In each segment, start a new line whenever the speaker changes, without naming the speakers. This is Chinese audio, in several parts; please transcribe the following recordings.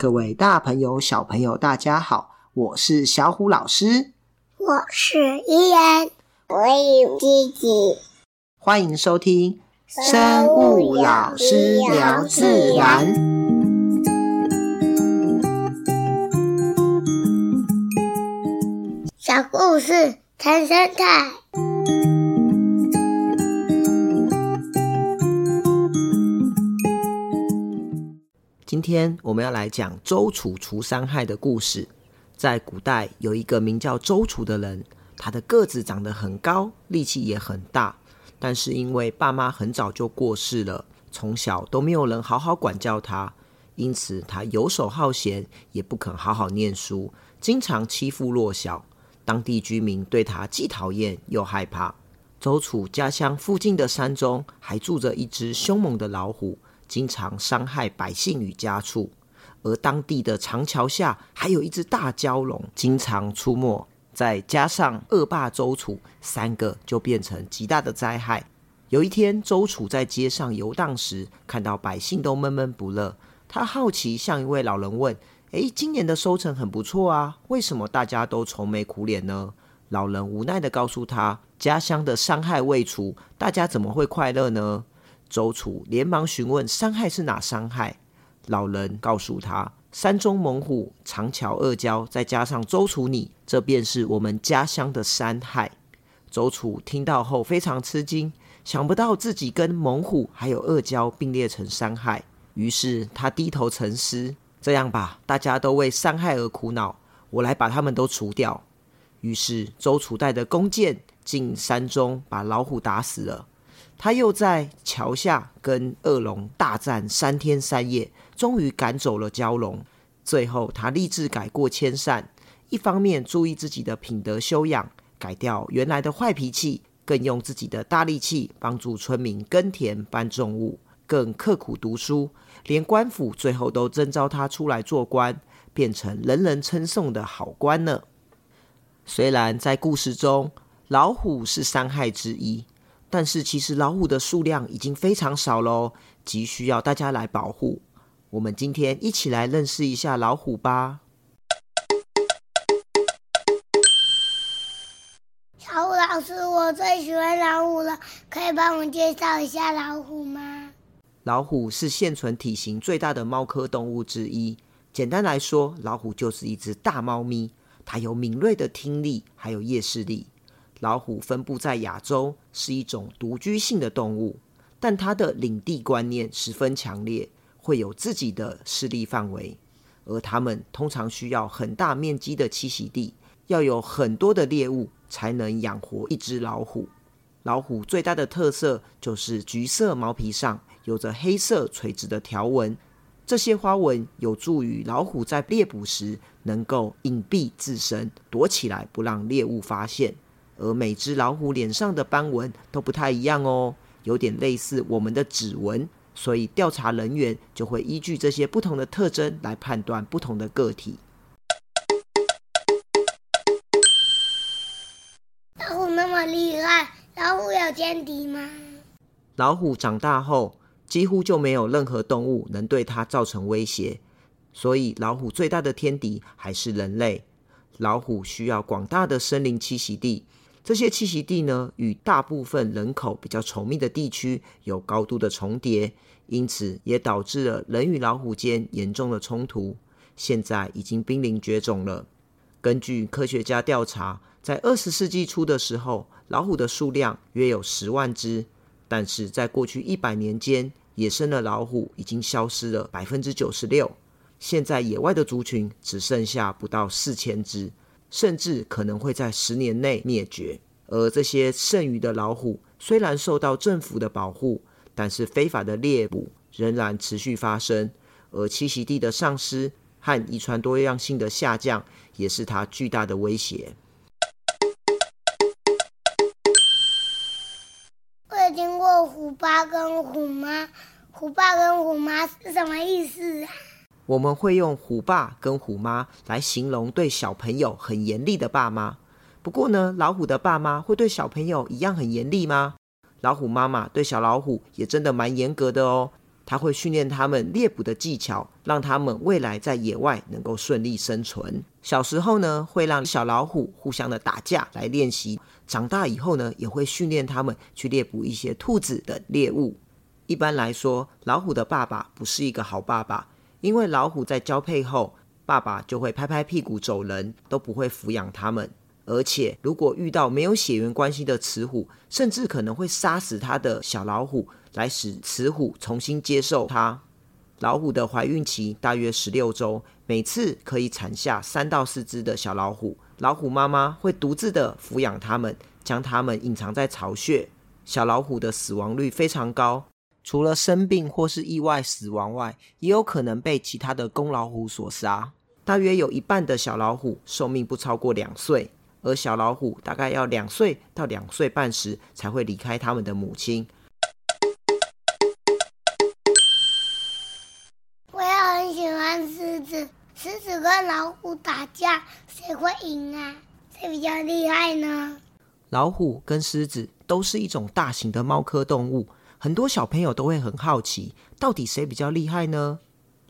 各位大朋友、小朋友，大家好，我是小虎老师，
我是依然，我有弟弟，
欢迎收听生物老师聊自然。
小故事谈生态。
今天我们要来讲周楚除山害的故事。在古代，有一个名叫周楚的人，他的个子长得很高，力气也很大。但是因为爸妈很早就过世了，从小都没有人好好管教他，因此他游手好闲，也不肯好好念书，经常欺负弱小。当地居民对他既讨厌又害怕。周楚家乡附近的山中还住着一只凶猛的老虎。经常伤害百姓与家畜，而当地的长桥下还有一只大蛟龙，经常出没。再加上恶霸周楚，三个就变成极大的灾害。有一天，周楚在街上游荡时，看到百姓都闷闷不乐，他好奇向一位老人问：“诶，今年的收成很不错啊，为什么大家都愁眉苦脸呢？”老人无奈地告诉他：“家乡的伤害未除，大家怎么会快乐呢？”周楚连忙询问伤害是哪伤害，老人告诉他：山中猛虎、长桥恶蛟，再加上周楚你，这便是我们家乡的山害。周楚听到后非常吃惊，想不到自己跟猛虎还有恶蛟并列成山害，于是他低头沉思：这样吧，大家都为山害而苦恼，我来把他们都除掉。于是周楚带着弓箭进山中，把老虎打死了。他又在桥下跟恶龙大战三天三夜，终于赶走了蛟龙。最后，他立志改过迁善，一方面注意自己的品德修养，改掉原来的坏脾气，更用自己的大力气帮助村民耕田搬重物，更刻苦读书，连官府最后都征召他出来做官，变成人人称颂的好官呢。虽然在故事中，老虎是山害之一。但是其实老虎的数量已经非常少喽，急需要大家来保护。我们今天一起来认识一下老虎吧。
小虎老师，我最喜欢老虎了，可以帮我介绍一下老虎吗？
老虎是现存体型最大的猫科动物之一。简单来说，老虎就是一只大猫咪，它有敏锐的听力，还有夜视力。老虎分布在亚洲，是一种独居性的动物，但它的领地观念十分强烈，会有自己的势力范围。而它们通常需要很大面积的栖息地，要有很多的猎物才能养活一只老虎。老虎最大的特色就是橘色毛皮上有着黑色垂直的条纹，这些花纹有助于老虎在猎捕时能够隐蔽自身，躲起来不让猎物发现。而每只老虎脸上的斑纹都不太一样哦，有点类似我们的指纹，所以调查人员就会依据这些不同的特征来判断不同的个体。
老虎那么厉害，老虎有天敌吗？
老虎长大后，几乎就没有任何动物能对它造成威胁，所以老虎最大的天敌还是人类。老虎需要广大的森林栖息地。这些栖息地呢，与大部分人口比较稠密的地区有高度的重叠，因此也导致了人与老虎间严重的冲突。现在已经濒临绝种了。根据科学家调查，在二十世纪初的时候，老虎的数量约有十万只，但是在过去一百年间，野生的老虎已经消失了百分之九十六。现在野外的族群只剩下不到四千只。甚至可能会在十年内灭绝。而这些剩余的老虎虽然受到政府的保护，但是非法的猎捕仍然持续发生。而栖息地的丧失和遗传多样性的下降，也是它巨大的威胁。
我有听过虎爸跟虎妈，虎爸跟虎妈是什么意思啊？
我们会用虎爸跟虎妈来形容对小朋友很严厉的爸妈。不过呢，老虎的爸妈会对小朋友一样很严厉吗？老虎妈妈对小老虎也真的蛮严格的哦。她会训练他们猎捕的技巧，让他们未来在野外能够顺利生存。小时候呢，会让小老虎互相的打架来练习；长大以后呢，也会训练他们去猎捕一些兔子等猎物。一般来说，老虎的爸爸不是一个好爸爸，因为老虎在交配后，爸爸就会拍拍屁股走人，都不会抚养它们。而且，如果遇到没有血缘关系的雌虎，甚至可能会杀死他的小老虎，来使雌虎重新接受它。老虎的怀孕期大约十六周，每次可以产下三到四只的小老虎。老虎妈妈会独自的抚养它们，将它们隐藏在巢穴。小老虎的死亡率非常高，除了生病或是意外死亡外，也有可能被其他的公老虎所杀。大约有一半的小老虎寿命不超过两岁，而小老虎大概要两岁到两岁半时才会离开他们的母亲。
我也很喜欢狮子跟老虎打架，谁会赢啊？谁比较厉害呢？
老虎跟狮子都是一种大型的猫科动物，很多小朋友都会很好奇，到底谁比较厉害呢？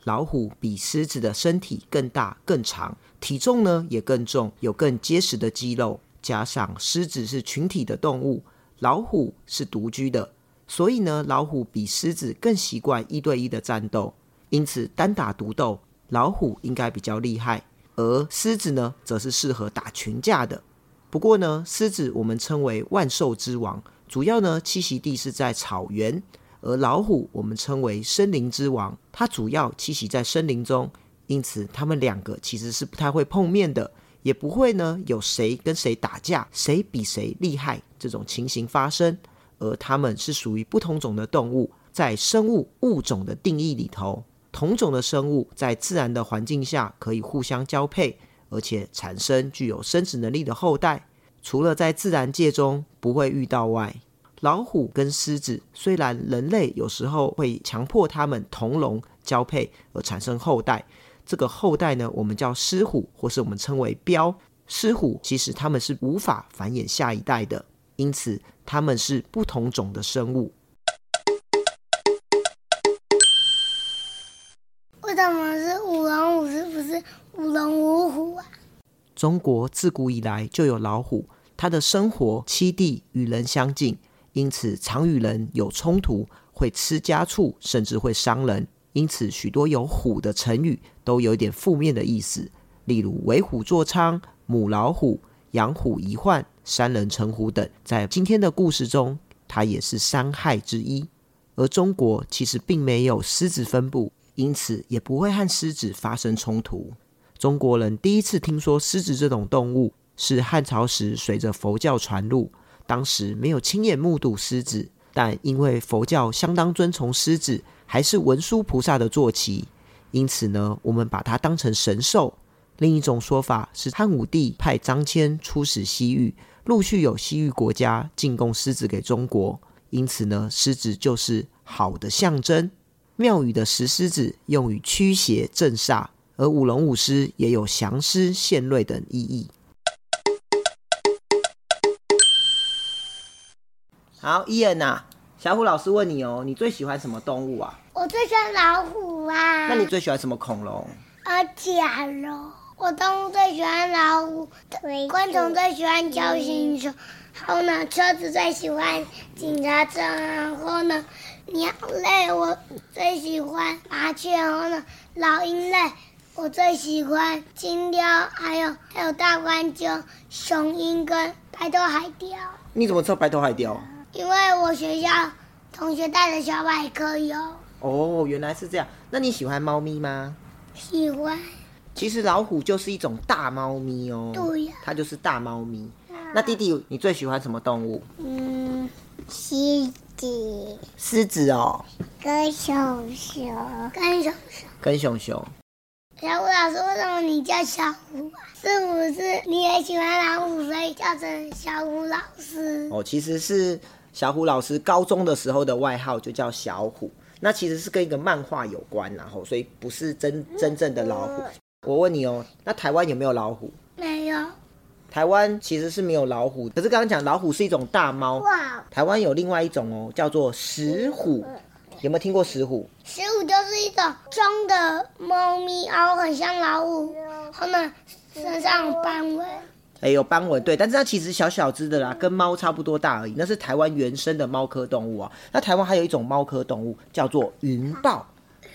老虎比狮子的身体更大更长，体重呢也更重，有更结实的肌肉。加上狮子是群体的动物，老虎是独居的，所以呢，老虎比狮子更习惯一对一的战斗，因此单打独斗。老虎应该比较厉害，而狮子呢，则是适合打群架的。不过呢，狮子我们称为万兽之王，主要呢栖息地是在草原；而老虎我们称为森林之王，它主要栖息在森林中。因此，它们两个其实是不太会碰面的，也不会呢有谁跟谁打架，谁比谁厉害这种情形发生。而它们是属于不同种的动物，在生物物种的定义里头。同种的生物在自然的环境下可以互相交配，而且产生具有生殖能力的后代。除了在自然界中不会遇到外，老虎跟狮子虽然人类有时候会强迫它们同笼交配而产生后代，这个后代呢，我们叫狮虎，或是我们称为标。狮虎其实它们是无法繁衍下一代的，因此它们是不同种的生物。
为什么是五龙五狮，不是五龙五虎啊
中国自古以来就有老虎，它的生活栖地与人相近，因此常与人有冲突，会吃家畜，甚至会伤人。因此，许多有虎的成语都有一点负面的意思，例如“为虎作伥”、“母老虎”、“养虎遗患”、“三人成虎”等。在今天的故事中，它也是伤害之一。而中国其实并没有狮子分布，因此也不会和狮子发生冲突。中国人第一次听说狮子这种动物，是汉朝时随着佛教传入。当时没有亲眼目睹狮子，但因为佛教相当尊崇狮子，还是文殊菩萨的坐骑，因此呢，我们把它当成神兽。另一种说法是汉武帝派张骞出使西域，陆续有西域国家进贡狮子给中国，因此呢，狮子就是好的象征。庙宇的石狮子用于驱邪镇煞。而舞龙舞狮也有降狮献瑞等意义。好，伊恩呐，小虎老师问你哦，你最喜欢什么动物啊？
我最喜欢老虎啊。
那你最喜欢什么恐龙？
呃，甲龙。我动物最喜欢老虎，昆虫最喜欢锹形虫，然后呢，车子最喜欢警察车，然后呢，鸟类我最喜欢麻雀，然后呢，老鹰类。我最喜欢金雕，还有还有大冠鷲、雄鹰跟白头海雕。
你怎么知道白头海雕？
因为我学校同学带的小百科有。
哦，原来是这样。那你喜欢猫咪吗？
喜欢。
其实老虎就是一种大猫咪哦。
对呀。
它就是大猫咪。那弟弟，你最喜欢什么动物？
嗯，狮子。
狮子哦。
跟熊熊。跟熊熊。
跟熊熊。
小虎老师，为什么你叫小虎啊？是不是你也喜欢老虎，所以叫成小虎老师？
哦，其实是小虎老师高中的时候的外号就叫小虎，那其实是跟一个漫画有关，然后所以不是真真正的老虎。我问你哦，那台湾有没有老虎？
没有。
台湾其实是没有老虎，可是刚刚讲老虎是一种大猫。哇。台湾有另外一种哦，叫做石虎。有没有听过石虎？
石虎虎就是一种中的猫咪，然后很像老虎，然后呢身上有斑纹。
哎，有斑纹，对，但是它其实小小只的啦，跟猫差不多大而已。那是台湾原生的猫科动物啊。那台湾还有一种猫科动物叫做云豹。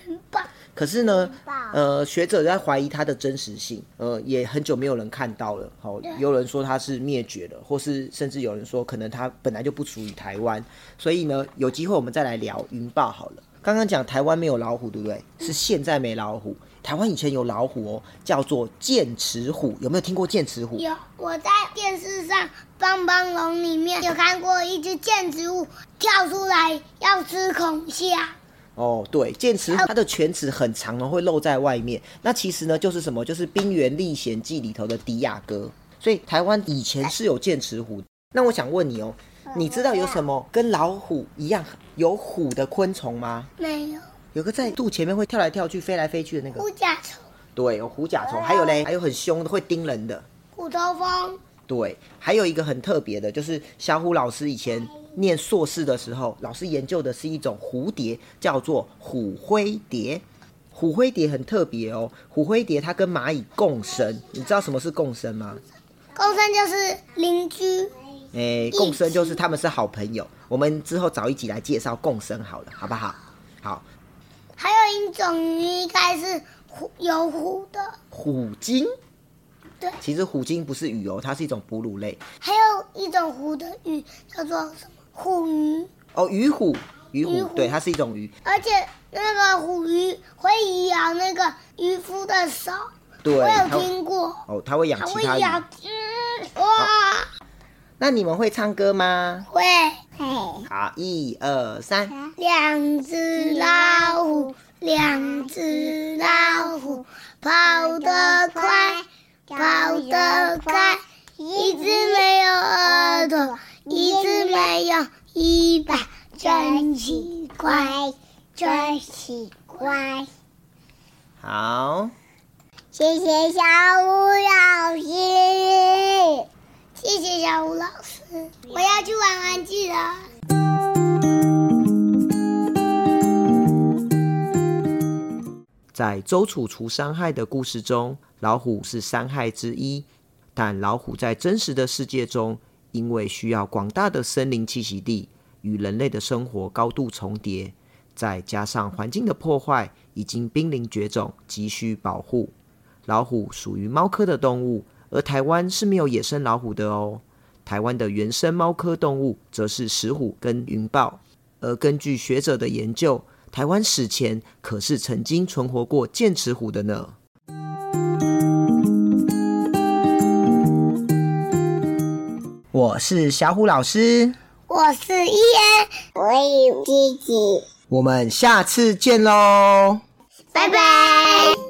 云豹。
可是呢，呃，学者在怀疑它的真实性，呃，也很久没有人看到了。好、哦，有人说它是灭绝了，或是甚至有人说可能它本来就不属于台湾。所以呢，有机会我们再来聊云豹好了。刚刚讲台湾没有老虎，对不对？是现在没老虎。台湾以前有老虎哦，叫做剑齿虎。有没有听过剑齿虎？
有，我在电视上帮帮龙里面有看过一只剑齿虎跳出来要吃孔虾。
哦，对，剑齿虎它的犬齿很长哦，会露在外面。那其实呢，就是什么？就是《冰原历险记》里头的迪亚哥。所以台湾以前是有剑齿虎。那我想问你哦，你知道有什么跟老虎一样有虎的昆虫吗？
没有。
有个在肚前面会跳来跳去、飞来飞去的那个
虎甲虫。
对，有虎甲虫。还有嘞，还有很凶的，会叮人的
虎头蜂。
对，还有一个很特别的，就是小虎老师以前。念硕士的时候，老师研究的是一种蝴蝶，叫做虎灰蝶。虎灰蝶很特别哦，虎灰蝶它跟蚂蚁共生。你知道什么是共生吗？
共生就是邻居。
哎、欸，共生就是他们是好朋友。我们之后找一集来介绍共生好了，好不好？好。
还有一种鱼，应该是虎有虎的
虎鲸。
对，
其实虎鲸不是鱼哦，它是一种哺乳类。
还有一种虎的鱼叫做什么？虎鱼
哦，鱼虎，鱼虎，对，它是一种鱼，
而且那个虎鱼会咬那个渔夫的手，
对，
我有听过。
哦，它会咬其他鱼。
它会咬，嗯，哇！
那你们会唱歌吗？
会。
好，一二三。
两只老虎，两只老虎，跑得快，跑得快，一只没有耳朵。一只没有尾巴，真奇怪，真奇怪。
好，
谢谢小虎老师，谢谢小虎老师，我要去玩玩具了。
在周楚除伤害的故事中，老虎是伤害之一，但老虎在真实的世界中。因为需要广大的森林栖息地，与人类的生活高度重叠，再加上环境的破坏，已经濒临绝种，急需保护。老虎属于猫科的动物，而台湾是没有野生老虎的哦。台湾的原生猫科动物则是石虎跟云豹，而根据学者的研究，台湾史前可是曾经存活过剑齿虎的呢。我是小虎老师，
我是伊恩，我有弟弟，
我们下次见喽，
拜拜。